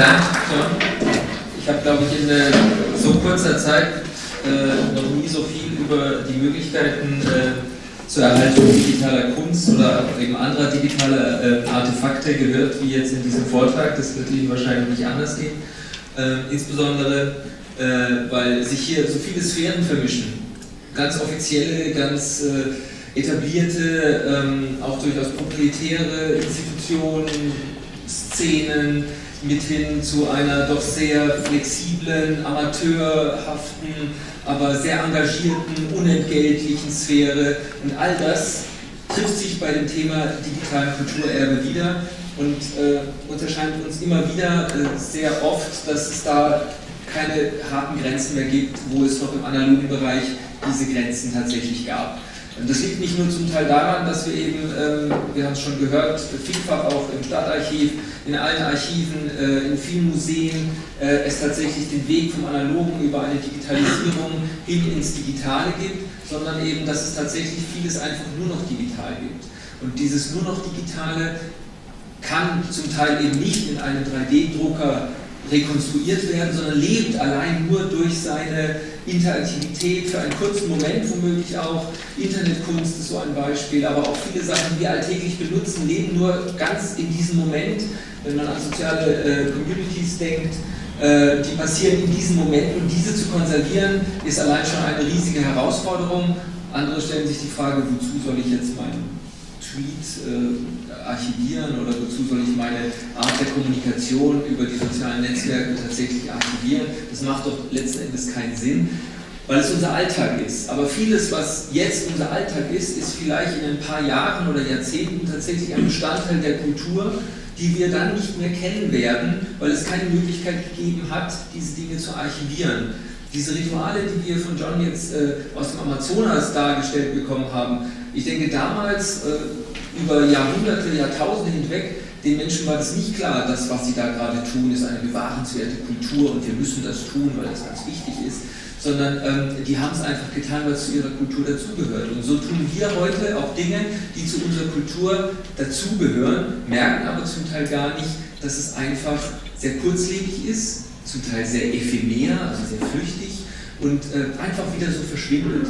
Dank. Ich habe, glaube ich, in äh, so kurzer Zeit äh, noch nie so viel über die Möglichkeiten äh, zur Erhaltung digitaler Kunst oder eben anderer digitaler äh, Artefakte gehört, wie jetzt in diesem Vortrag. Das wird Ihnen wahrscheinlich nicht anders gehen. Äh, insbesondere, weil sich hier so viele Sphären vermischen. Ganz offizielle, ganz etablierte, ähm, auch durchaus proprietäre Institutionen, Szenen, mit hin zu einer doch sehr flexiblen, amateurhaften, aber sehr engagierten, unentgeltlichen Sphäre. Und all das trifft sich bei dem Thema digitalen Kulturerbe wieder und äh, unterscheint uns immer wieder äh, sehr oft, dass es da keine harten Grenzen mehr gibt, wo es noch im analogen Bereich diese Grenzen tatsächlich gab. Und das liegt nicht nur zum Teil daran, dass wir eben, ähm, wir haben es schon gehört, vielfach auch im Stadtarchiv, in allen Archiven, äh, in vielen Museen äh, es tatsächlich den Weg vom Analogen über eine Digitalisierung hin ins Digitale gibt, sondern eben, dass es tatsächlich vieles einfach nur noch digital gibt. Und dieses nur noch Digitale kann zum Teil eben nicht in einem 3D-Drucker rekonstruiert werden, sondern lebt allein nur durch seine Interaktivität für einen kurzen Moment womöglich auch. Internetkunst ist so ein Beispiel, aber auch viele Sachen, die wir alltäglich benutzen, leben nur ganz in diesem Moment. Wenn man an soziale äh, Communities denkt, äh, die passieren in diesem Moment und diese zu konservieren, ist allein schon eine riesige Herausforderung. Andere stellen sich die Frage, wozu soll ich jetzt meinen Tweet äh, archivieren oder wozu soll ich meine Art der Kommunikation über die sozialen Netzwerke tatsächlich archivieren? Das macht doch letzten Endes keinen Sinn, weil es unser Alltag ist. Aber vieles, was jetzt unser Alltag ist, ist vielleicht in ein paar Jahren oder Jahrzehnten tatsächlich ein Bestandteil der Kultur, die wir dann nicht mehr kennen werden, weil es keine Möglichkeit gegeben hat, diese Dinge zu archivieren. Diese Rituale, die wir von John jetzt äh, aus dem Amazonas dargestellt bekommen haben, ich denke damals äh, über Jahrhunderte, Jahrtausende hinweg, den Menschen war das nicht klar, dass was sie da gerade tun, ist eine bewahrenswerte Kultur und wir müssen das tun, weil das ganz wichtig ist, sondern ähm, die haben es einfach getan, weil es zu ihrer Kultur dazugehört. Und so tun wir heute auch Dinge, die zu unserer Kultur dazugehören, merken aber zum Teil gar nicht, dass es einfach sehr kurzlebig ist, zum Teil sehr ephemer, also sehr flüchtig und äh, einfach wieder so verschwindet.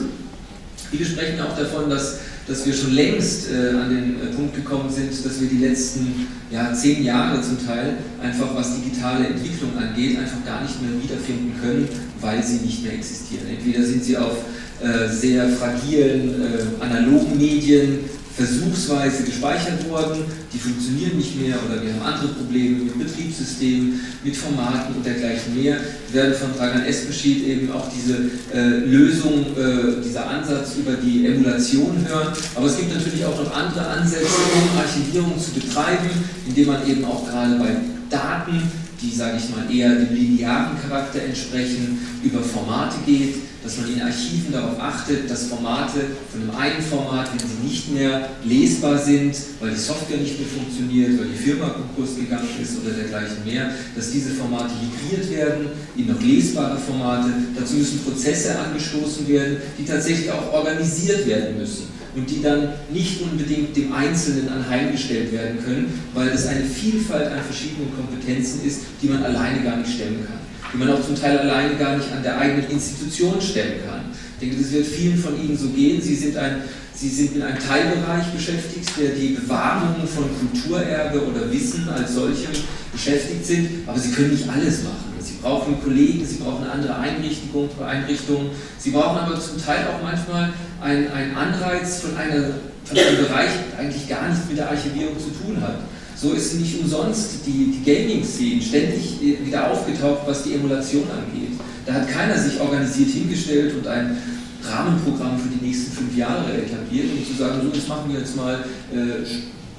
Viele sprechen auch davon, dass, dass wir schon längst äh, an den äh, Punkt gekommen sind, dass wir die letzten ja, zehn Jahre zum Teil einfach, was digitale Entwicklung angeht, einfach gar nicht mehr wiederfinden können, weil sie nicht mehr existieren. Entweder sind sie auf äh, sehr fragilen äh, analogen Medien versuchsweise gespeichert worden, die funktionieren nicht mehr oder wir haben andere Probleme mit Betriebssystemen, mit Formaten und dergleichen mehr. Wir werden von Dragan Espenschid eben auch diese äh, Lösung, äh, dieser Ansatz über die Emulation hören. Aber es gibt natürlich auch noch andere Ansätze, um Archivierung zu betreiben, indem man eben auch gerade bei Daten, die, sage ich mal, eher dem linearen Charakter entsprechen, über Formate geht dass man in Archiven darauf achtet, dass Formate von einem einen Format, wenn sie nicht mehr lesbar sind, weil die Software nicht mehr funktioniert, weil die Firma Konkurs gegangen ist oder dergleichen mehr, dass diese Formate migriert werden in noch lesbare Formate. Dazu müssen Prozesse angestoßen werden, die tatsächlich auch organisiert werden müssen und die dann nicht unbedingt dem Einzelnen anheimgestellt werden können, weil es eine Vielfalt an verschiedenen Kompetenzen ist, die man alleine gar nicht stellen kann die man auch zum Teil alleine gar nicht an der eigenen Institution stellen kann. Ich denke, das wird vielen von Ihnen so gehen. Sie sind, ein, Sie sind in einem Teilbereich beschäftigt, der die Bewahrung von Kulturerbe oder Wissen als solchem beschäftigt sind, aber Sie können nicht alles machen. Sie brauchen Kollegen, Sie brauchen andere Einrichtungen, Einrichtungen. Sie brauchen aber zum Teil auch manchmal einen Anreiz von, einer, von einem Bereich, der eigentlich gar nichts mit der Archivierung zu tun hat. So ist nicht umsonst die, die Gaming-Szene ständig wieder aufgetaucht, was die Emulation angeht. Da hat keiner sich organisiert hingestellt und ein Rahmenprogramm für die nächsten fünf Jahre etabliert, um zu sagen, so, jetzt machen wir jetzt mal äh,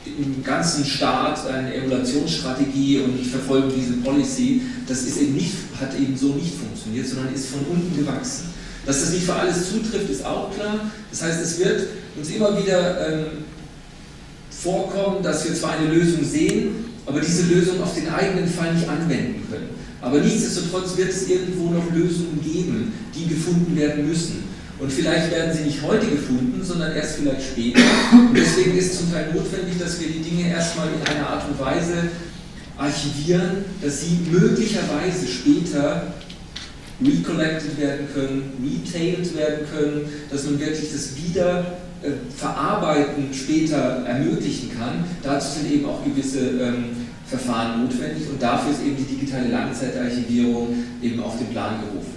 im ganzen Staat eine Emulationsstrategie und verfolgen diese Policy. Das ist eben nicht, hat eben so nicht funktioniert, sondern ist von unten gewachsen. Dass das nicht für alles zutrifft, ist auch klar. Das heißt, es wird uns immer wieder ähm, vorkommen, dass wir zwar eine Lösung sehen, aber diese Lösung auf den eigenen Fall nicht anwenden können. Aber nichtsdestotrotz wird es irgendwo noch Lösungen geben, die gefunden werden müssen. Und vielleicht werden sie nicht heute gefunden, sondern erst vielleicht später. Und deswegen ist zum Teil notwendig, dass wir die Dinge erstmal in einer Art und Weise archivieren, dass sie möglicherweise später recollected werden können, retailed werden können, dass man wirklich das wieder äh, verarbeiten später ermöglichen kann. Dazu sind eben auch gewisse ähm, Verfahren notwendig und dafür ist eben die digitale Langzeitarchivierung eben auf den Plan gerufen.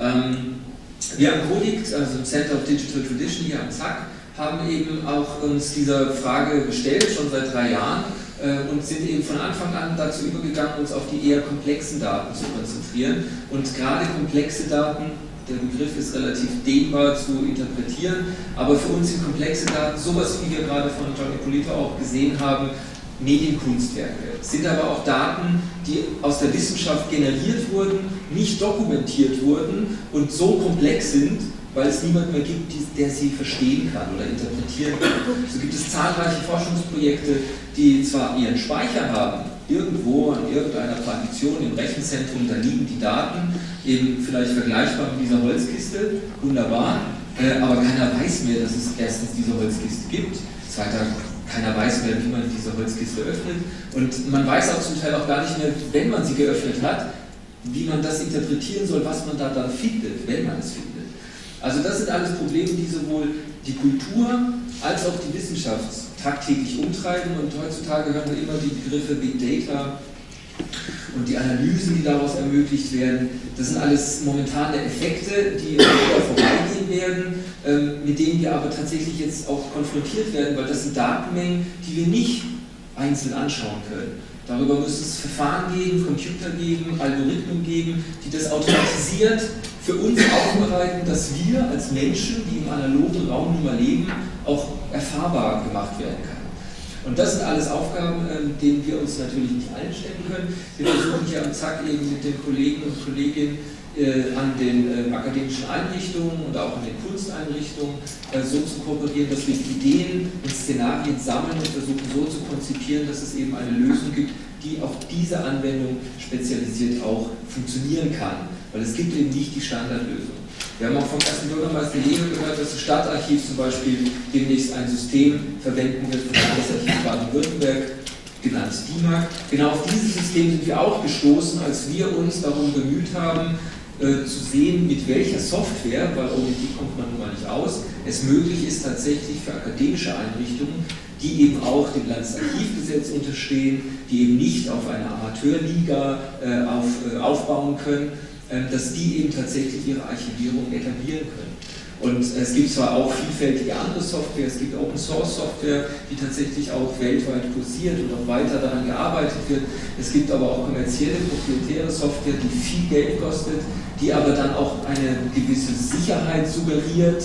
Ähm, wir am CODICT, also Center of Digital Tradition hier am ZAK, haben eben auch uns dieser Frage gestellt, schon seit drei Jahren, äh, und sind eben von Anfang an dazu übergegangen, uns auf die eher komplexen Daten zu konzentrieren. Und gerade komplexe Daten, der Begriff ist relativ dehnbar zu interpretieren, aber für uns sind komplexe Daten sowas, wie wir gerade von Johnny Polito auch gesehen haben, Medienkunstwerke, sind aber auch Daten, die aus der Wissenschaft generiert wurden, nicht dokumentiert wurden und so komplex sind, weil es niemand mehr gibt, der sie verstehen kann oder interpretieren kann. So gibt es zahlreiche Forschungsprojekte, die zwar ihren Speicher haben, irgendwo an irgendeiner Partition im Rechenzentrum, da liegen die Daten, eben vielleicht vergleichbar mit dieser Holzkiste, wunderbar, äh, aber keiner weiß mehr, dass es erstens diese Holzkiste gibt, zweiter keiner weiß mehr, wie man diese Holzkiste öffnet. Und man weiß auch zum Teil auch gar nicht mehr, wenn man sie geöffnet hat, wie man das interpretieren soll, was man da dann findet, wenn man es findet. Also das sind alles Probleme, die sowohl die Kultur als auch die Wissenschaft tagtäglich umtreiben und heutzutage hören wir immer die Begriffe Big Data und die Analysen, die daraus ermöglicht werden. Das sind alles momentane Effekte, die wieder vorbeigehen werden, ähm, mit denen wir aber tatsächlich jetzt auch konfrontiert werden, weil das sind Datenmengen, die wir nicht einzeln anschauen können. Darüber muss es Verfahren geben, Computer geben, Algorithmen geben, die das automatisiert für uns aufbereiten, dass wir als Menschen, die im analogen Raum nun mal leben, auch erfahrbar gemacht werden kann. Und das sind alles Aufgaben, ähm, denen wir uns natürlich nicht allen stellen können. Wir versuchen hier am Zack eben mit den Kollegen und Kolleginnen an den äh, akademischen Einrichtungen und auch an den Kunsteinrichtungen äh, so zu kooperieren, dass wir Ideen und Szenarien sammeln und versuchen so zu konzipieren, dass es eben eine Lösung gibt, die auf diese Anwendung spezialisiert auch funktionieren kann. Weil es gibt eben nicht die Standardlösung. Wir haben auch vom ersten Bürgermeister Jäger gehört, dass das Stadtarchiv zum Beispiel demnächst ein System verwenden wird das Landesarchiv Baden-Württemberg, genannt DIMAG. Genau auf dieses System sind wir auch gestoßen, als wir uns darum bemüht haben, äh, zu sehen, mit welcher Software, weil ohne die kommt man nun mal nicht aus, es möglich ist tatsächlich für akademische Einrichtungen, die eben auch dem Landesarchivgesetz unterstehen, die eben nicht auf eine Amateurliga äh, auf, äh, aufbauen können, ähm, dass die eben tatsächlich ihre Archivierung etablieren können. Und es gibt zwar auch vielfältige andere Software, es gibt Open Source Software, die tatsächlich auch weltweit kursiert und auch weiter daran gearbeitet wird. Es gibt aber auch kommerzielle, proprietäre Software, die viel Geld kostet, die aber dann auch eine gewisse Sicherheit suggeriert.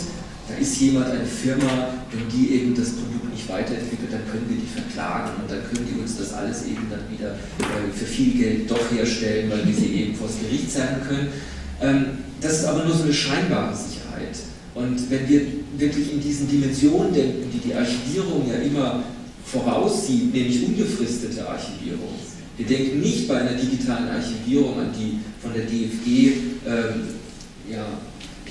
Da ist jemand, eine Firma, wenn die eben das Produkt nicht weiterentwickelt, dann können wir die verklagen und dann können die uns das alles eben dann wieder äh, für viel Geld doch herstellen, weil wir sie eben vor das Gericht zerren können. Ähm, das ist aber nur so eine scheinbare Sicherheit. Und wenn wir wirklich in diesen Dimensionen denken, die die Archivierung ja immer voraussieht, nämlich unbefristete Archivierung, wir denken nicht bei einer digitalen Archivierung an die von der DFG ähm, ja,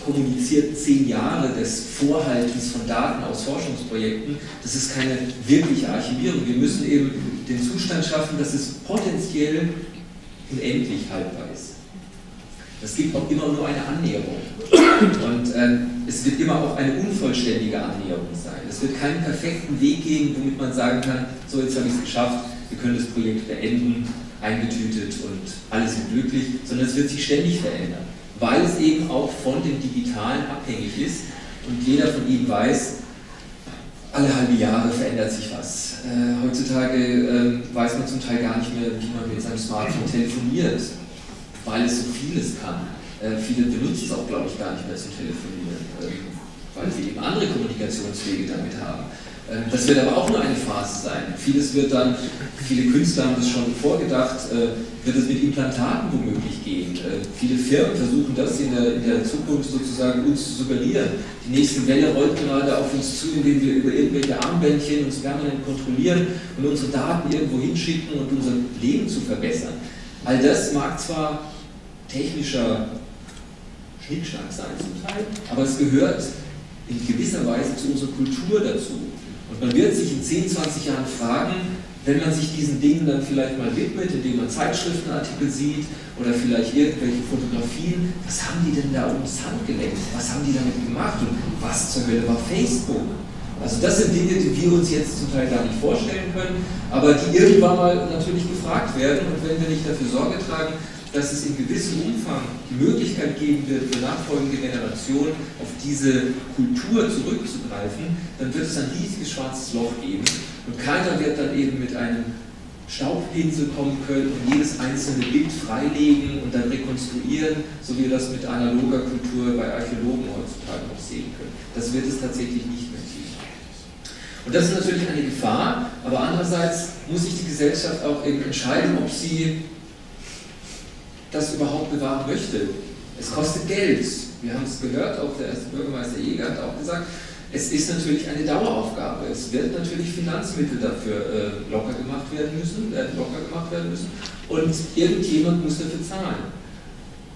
kommuniziert zehn Jahre des Vorhaltens von Daten aus Forschungsprojekten. Das ist keine wirkliche Archivierung. Wir müssen eben den Zustand schaffen, dass es potenziell unendlich haltbar ist. Das gibt auch immer nur eine Annäherung. Und äh, es wird immer auch eine unvollständige Annäherung sein. Es wird keinen perfekten Weg geben, womit man sagen kann, so jetzt habe ich es geschafft, wir können das Projekt beenden, eingetütet und alle sind glücklich, sondern es wird sich ständig verändern, weil es eben auch von dem Digitalen abhängig ist und jeder von Ihnen weiß, alle halbe Jahre verändert sich was. Äh, heutzutage äh, weiß man zum Teil gar nicht mehr, wie man mit seinem Smartphone telefoniert weil es so vieles kann. Äh, viele benutzen es auch, glaube ich, gar nicht mehr zum Telefonieren, äh, weil sie eben andere Kommunikationswege damit haben. Äh, das wird aber auch nur eine Phase sein. Vieles wird dann, viele Künstler haben das schon vorgedacht, äh, wird es mit Implantaten womöglich gehen. Äh, viele Firmen versuchen das in der, in der Zukunft sozusagen uns zu suggerieren. Die nächste Welle rollt gerade auf uns zu, indem wir über irgendwelche Armbändchen uns permanent kontrollieren und unsere Daten irgendwo hinschicken und unser Leben zu verbessern. All das mag zwar technischer Schnickschnack sein zum Teil, aber es gehört in gewisser Weise zu unserer Kultur dazu. Und man wird sich in 10, 20 Jahren fragen, wenn man sich diesen Dingen dann vielleicht mal widmet, indem man Zeitschriftenartikel sieht oder vielleicht irgendwelche Fotografien, was haben die denn da ums Handgelenk? Was haben die damit gemacht und was zur Hölle war Facebook? Also das sind Dinge, die wir uns jetzt zum Teil gar nicht vorstellen können, aber die irgendwann mal natürlich gefragt werden und wenn wir nicht dafür Sorge tragen, dass es in gewissem Umfang die Möglichkeit geben wird, für nachfolgende Generationen auf diese Kultur zurückzugreifen, dann wird es ein riesiges schwarzes Loch geben und keiner wird dann eben mit einem Staubpinsel kommen können und jedes einzelne Bild freilegen und dann rekonstruieren, so wie wir das mit analoger Kultur bei Archäologen heutzutage noch sehen können. Das wird es tatsächlich nicht mehr geben. Und das ist natürlich eine Gefahr, aber andererseits muss sich die Gesellschaft auch eben entscheiden, ob sie das überhaupt bewahren möchte. Es kostet Geld. Wir haben es gehört, auch der erste Bürgermeister Jäger hat auch gesagt, es ist natürlich eine Daueraufgabe. Es wird natürlich Finanzmittel dafür äh, locker gemacht werden müssen, werden locker gemacht werden müssen und irgendjemand muss dafür zahlen.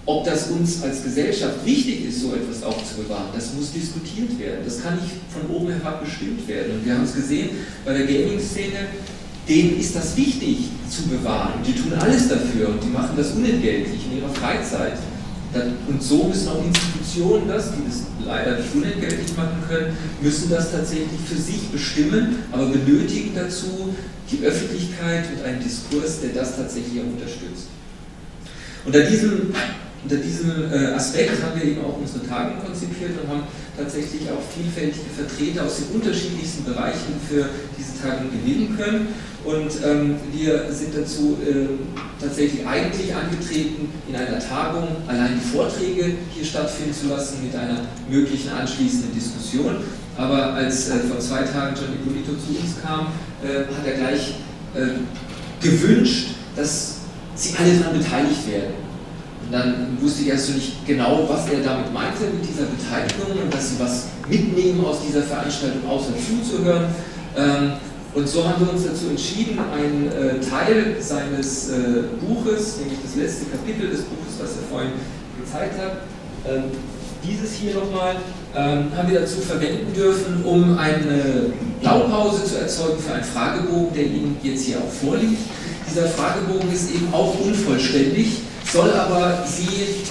Ob das uns als Gesellschaft wichtig ist, so etwas aufzubewahren, das muss diskutiert werden. Das kann nicht von oben herab bestimmt werden. Und wir haben es gesehen bei der Gaming-Szene, denen ist das wichtig zu bewahren. Die tun alles dafür und die machen das unentgeltlich in ihrer Freizeit. Und so müssen auch Institutionen das, die das leider nicht unentgeltlich machen können, müssen das tatsächlich für sich bestimmen, aber benötigen dazu die Öffentlichkeit und einen Diskurs, der das tatsächlich auch unterstützt. Unter diesem, unter diesem äh, Aspekt haben wir eben auch unsere Tagung konzipiert und haben tatsächlich auch vielfältige Vertreter aus den unterschiedlichsten Bereichen für diese Tagung gewinnen können. Und ähm, wir sind dazu äh, tatsächlich eigentlich angetreten, in einer Tagung allein die Vorträge hier stattfinden zu lassen mit einer möglichen anschließenden Diskussion. Aber als äh, vor zwei Tagen John Ippolito zu uns kam, äh, hat er gleich äh, gewünscht, dass sie alle daran beteiligt werden. Und dann wusste ich erst so nicht genau, was er damit meinte mit dieser Beteiligung und dass sie was mitnehmen aus dieser Veranstaltung, außer zuzuhören. Ähm, und so haben wir uns dazu entschieden, einen äh, Teil seines äh, Buches, nämlich das letzte Kapitel des Buches, was er vorhin gezeigt hat, ähm, dieses hier nochmal, ähm, haben wir dazu verwenden dürfen, um eine Blaupause zu erzeugen für einen Fragebogen, der Ihnen jetzt hier auch vorliegt. Dieser Fragebogen ist eben auch unvollständig, soll aber Sie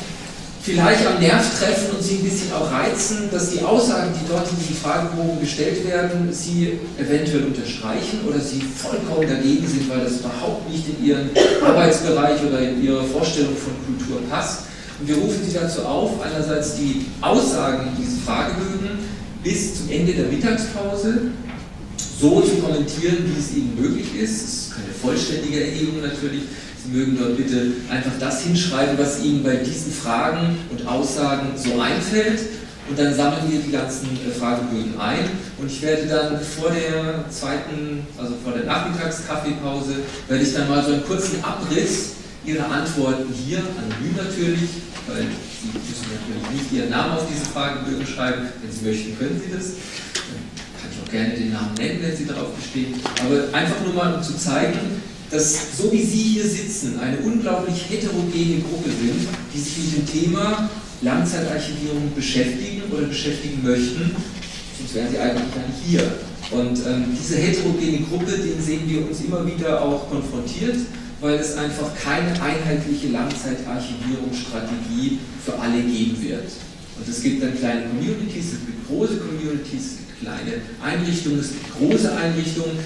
vielleicht am Nerv treffen und sie ein bisschen auch reizen, dass die Aussagen, die dort in diesem Fragebogen gestellt werden, sie eventuell unterstreichen oder sie vollkommen dagegen sind, weil das überhaupt nicht in ihren Arbeitsbereich oder in ihre Vorstellung von Kultur passt. Und wir rufen sie dazu auf, einerseits die Aussagen in diesen Fragebögen bis zum Ende der Mittagspause so zu kommentieren, wie es ihnen möglich ist. Das ist keine vollständige Erhebung natürlich, Sie mögen dort bitte einfach das hinschreiben, was Ihnen bei diesen Fragen und Aussagen so einfällt. Und dann sammeln wir die ganzen äh, Fragebögen ein. Und ich werde dann vor der zweiten, also vor der Nachmittagskaffeepause, werde ich dann mal so einen kurzen Abriss Ihrer Antworten hier, anonym natürlich, weil Sie müssen natürlich nicht Ihren Namen auf diese Fragebögen schreiben. Wenn Sie möchten, können Sie das. Kann ich auch gerne den Namen nennen, wenn Sie darauf bestehen. Aber einfach nur mal, um zu zeigen, dass so wie Sie hier sitzen, eine unglaublich heterogene Gruppe sind, die sich mit dem Thema Langzeitarchivierung beschäftigen oder beschäftigen möchten, sonst wären sie eigentlich gar nicht hier. Und ähm, diese heterogene Gruppe, den sehen wir uns immer wieder auch konfrontiert, weil es einfach keine einheitliche Langzeitarchivierungsstrategie für alle geben wird. Und es gibt dann kleine Communities, es gibt große Communities, es gibt kleine Einrichtungen, es gibt große Einrichtungen.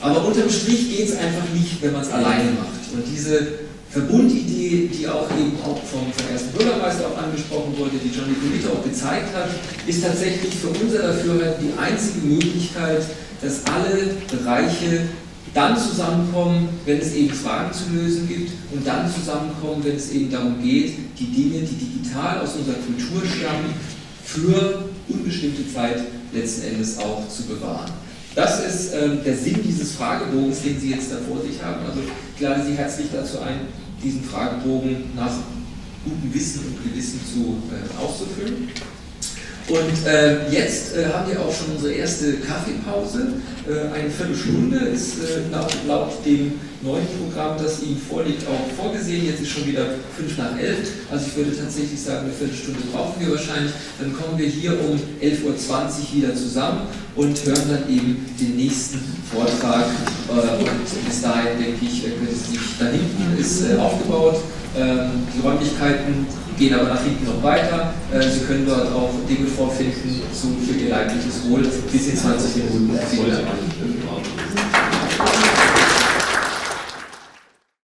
Aber unterm Strich geht es einfach nicht, wenn man es alleine macht. Und diese Verbundidee, die auch eben auch vom, vom ersten Bürgermeister auch angesprochen wurde, die Johnny Polito auch gezeigt hat, ist tatsächlich für unser Dafürhalten die einzige Möglichkeit, dass alle Bereiche dann zusammenkommen, wenn es eben Fragen zu lösen gibt und dann zusammenkommen, wenn es eben darum geht, die Dinge, die digital aus unserer Kultur stammen, für unbestimmte Zeit letzten Endes auch zu bewahren. Das ist ähm, der Sinn dieses Fragebogens, den Sie jetzt da vor sich haben. Also ich lade Sie herzlich dazu ein, diesen Fragebogen nach gutem Wissen und Gewissen zu, äh, auszufüllen. Und äh, jetzt äh, haben wir auch schon unsere erste Kaffeepause. Äh, eine Viertelstunde ist äh, laut, laut, dem neuen Programm, das Ihnen vorliegt, auch vorgesehen. Jetzt ist schon wieder fünf nach elf. Also ich würde tatsächlich sagen, eine Viertelstunde brauchen wir wahrscheinlich. Dann kommen wir hier um 11.20 Uhr wieder zusammen und hören dann eben den nächsten Vortrag. Äh, und bis dahin, denke ich, könnte es sich da hinten ist äh, aufgebaut. Ähm, die Räumlichkeiten gehen aber nach hinten noch weiter. Äh, Sie können dort auch Dinge vorfinden zu, für Ihr leibliches Wohl bis in 20 Minuten. Vielen Dank.